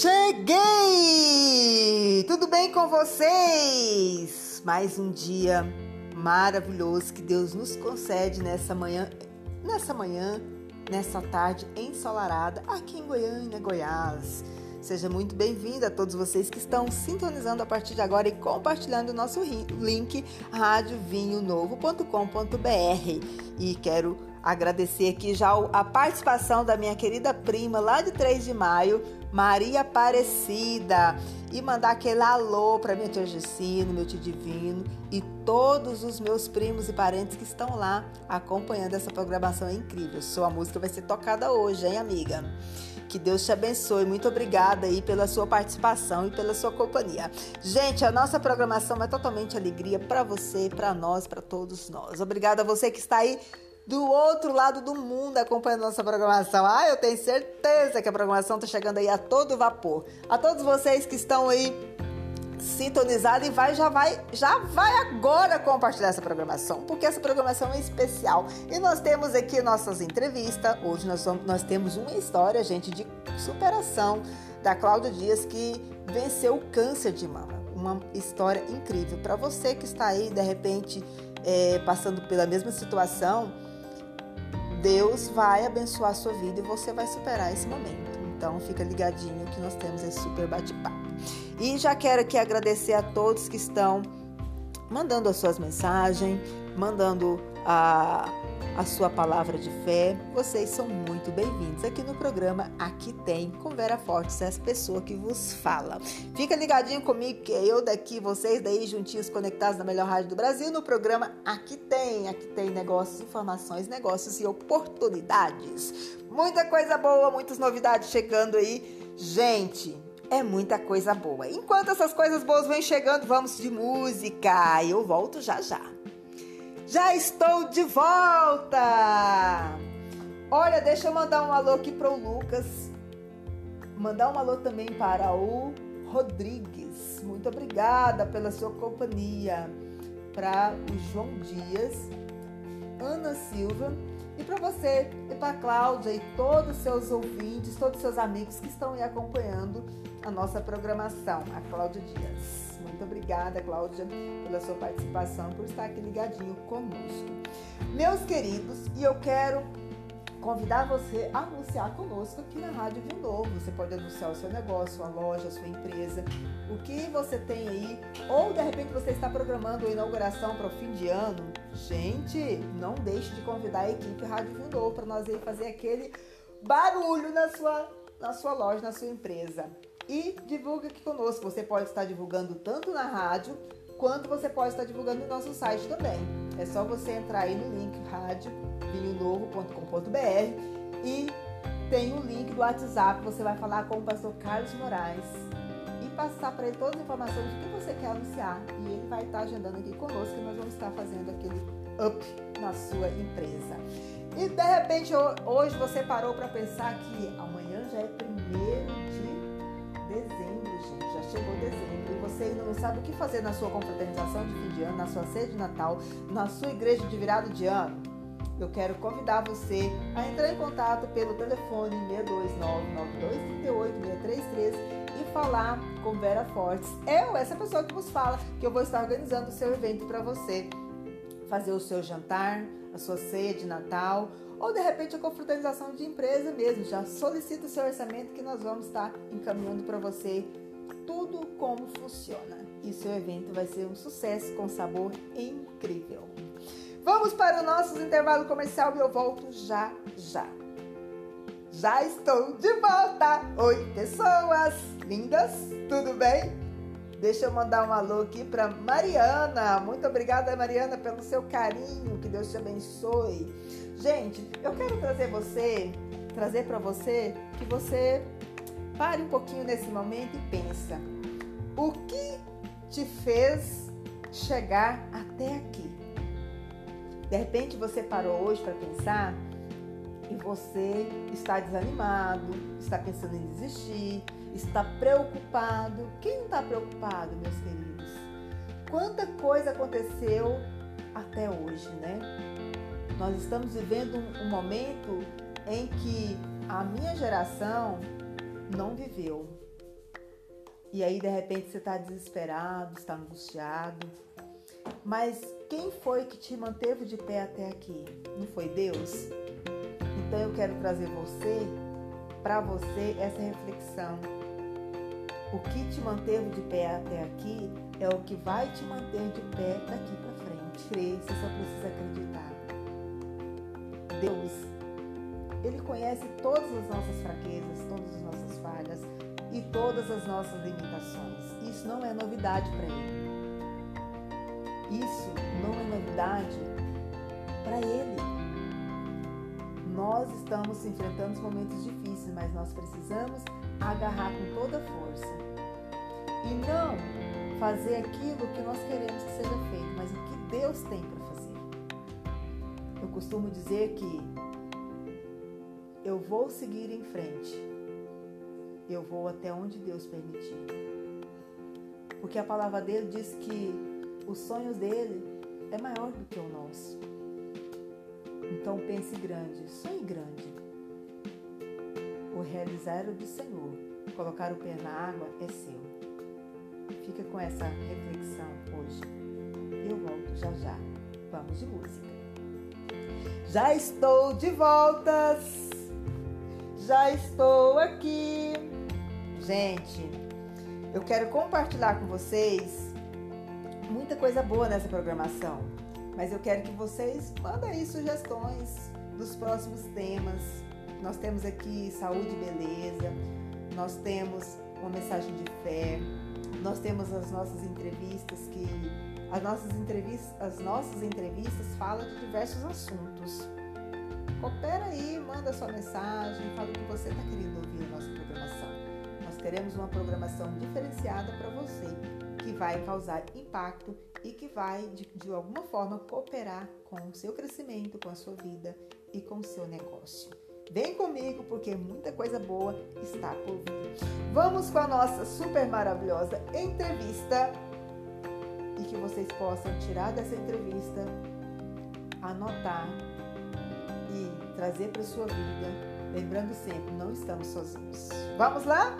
Cheguei! Tudo bem com vocês? Mais um dia maravilhoso que Deus nos concede nessa manhã, nessa manhã, nessa tarde ensolarada aqui em Goiânia, Goiás. Seja muito bem-vinda a todos vocês que estão sintonizando a partir de agora e compartilhando o nosso link radiovinhonovo.com.br. E quero agradecer aqui já a participação da minha querida prima lá de 3 de maio, Maria Aparecida, e mandar aquele alô para minha tia Gessino, meu tio Divino e todos os meus primos e parentes que estão lá acompanhando essa programação incrível. Sua música vai ser tocada hoje, hein, amiga? Que Deus te abençoe. Muito obrigada aí pela sua participação e pela sua companhia. Gente, a nossa programação é totalmente alegria para você, para nós, para todos nós. Obrigada a você que está aí do outro lado do mundo acompanhando nossa programação. Ah, eu tenho certeza que a programação está chegando aí a todo vapor. A todos vocês que estão aí sintonizados e vai já vai já vai agora compartilhar essa programação, porque essa programação é especial. E nós temos aqui nossas entrevistas. Hoje nós, nós temos uma história, gente, de superação da Cláudia Dias que venceu o câncer de mama. Uma história incrível para você que está aí de repente é, passando pela mesma situação Deus vai abençoar a sua vida e você vai superar esse momento. Então fica ligadinho que nós temos esse super bate-papo. E já quero aqui agradecer a todos que estão mandando as suas mensagens, mandando a a sua palavra de fé. Vocês são muito bem-vindos aqui no programa Aqui Tem com Vera Fortes, essa pessoa que vos fala. Fica ligadinho comigo que eu daqui, vocês daí juntinhos conectados na melhor rádio do Brasil no programa Aqui Tem. Aqui tem negócios, informações, negócios e oportunidades. Muita coisa boa, muitas novidades chegando aí. Gente, é muita coisa boa. Enquanto essas coisas boas vêm chegando, vamos de música. Eu volto já já. Já estou de volta! Olha, deixa eu mandar um alô aqui para o Lucas. Mandar um alô também para o Rodrigues. Muito obrigada pela sua companhia. Para o João Dias, Ana Silva e para você e para Cláudia e todos os seus ouvintes, todos os seus amigos que estão aí acompanhando a nossa programação. A Cláudia Dias. Muito obrigada, Cláudia, pela sua participação, por estar aqui ligadinho conosco. Meus queridos, e eu quero convidar você a anunciar conosco aqui na Rádio Vinho Novo. Você pode anunciar o seu negócio, sua loja, a sua empresa, o que você tem aí, ou de repente você está programando a inauguração para o fim de ano. Gente, não deixe de convidar a equipe Rádio Vinho Novo para nós aí fazer aquele barulho na sua, na sua loja, na sua empresa e divulga aqui conosco. Você pode estar divulgando tanto na rádio quanto você pode estar divulgando no nosso site também. É só você entrar aí no link radiovinhonovo.com.br e tem o link do WhatsApp. Você vai falar com o pastor Carlos Moraes e passar para ele todas as informações do que você quer anunciar. E ele vai estar agendando aqui conosco e nós vamos estar fazendo aquele up na sua empresa. E de repente hoje você parou para pensar que amanhã já é primeiro de dezembro, gente. Já chegou dezembro não sabe o que fazer na sua confraternização de fim de ano, na sua ceia de Natal, na sua igreja de virada de ano. Eu quero convidar você a entrar em contato pelo telefone 629-9238-633 e falar com Vera Fortes. Eu, essa pessoa que vos fala, que eu vou estar organizando o seu evento para você fazer o seu jantar, a sua ceia de Natal ou de repente a confraternização de empresa mesmo. Já solicita o seu orçamento que nós vamos estar encaminhando para você tudo como funciona. E seu evento vai ser um sucesso com sabor incrível. Vamos para o nosso intervalo comercial e eu volto já já. Já estou de volta! Oi, pessoas lindas, tudo bem? Deixa eu mandar um alô aqui para Mariana. Muito obrigada, Mariana, pelo seu carinho. Que Deus te abençoe. Gente, eu quero trazer você, trazer para você que você pare um pouquinho nesse momento e pensa: o que te fez chegar até aqui? De repente você parou hoje para pensar e você está desanimado, está pensando em desistir, está preocupado. Quem não está preocupado, meus queridos? Quanta coisa aconteceu até hoje, né? Nós estamos vivendo um, um momento em que a minha geração não viveu. E aí de repente você está desesperado, está angustiado. Mas quem foi que te manteve de pé até aqui? Não foi Deus? Então eu quero trazer você, para você, essa reflexão. O que te manteve de pé até aqui é o que vai te manter de pé daqui para frente. Crê, você só precisa acreditar. Deus, Ele conhece todas as nossas fraquezas, todas as nossas todas as nossas limitações. Isso não é novidade para Ele. Isso não é novidade para Ele. Nós estamos enfrentando momentos difíceis, mas nós precisamos agarrar com toda a força e não fazer aquilo que nós queremos que seja feito, mas o que Deus tem para fazer. Eu costumo dizer que eu vou seguir em frente, eu vou até onde Deus permitir. Porque a palavra dele diz que os sonhos dele é maior do que o nosso. Então pense grande, sonhe grande. O realizar é do Senhor, colocar o pé na água é seu. Fica com essa reflexão hoje. Eu volto já já. Vamos de música. Já estou de voltas. Já estou aqui. Gente, eu quero compartilhar com vocês muita coisa boa nessa programação. Mas eu quero que vocês mandem aí sugestões dos próximos temas. Nós temos aqui saúde e beleza, nós temos uma mensagem de fé, nós temos as nossas entrevistas que as nossas entrevistas, as nossas entrevistas falam de diversos assuntos. Coopera aí, manda sua mensagem, fala o que você está querendo ouvir na nossa programação. Nós queremos uma programação diferenciada para você, que vai causar impacto e que vai, de, de alguma forma, cooperar com o seu crescimento, com a sua vida e com o seu negócio. Vem comigo porque muita coisa boa está por vir. Vamos com a nossa super maravilhosa entrevista e que vocês possam tirar dessa entrevista, anotar e trazer para sua vida, lembrando sempre, não estamos sozinhos. Vamos lá?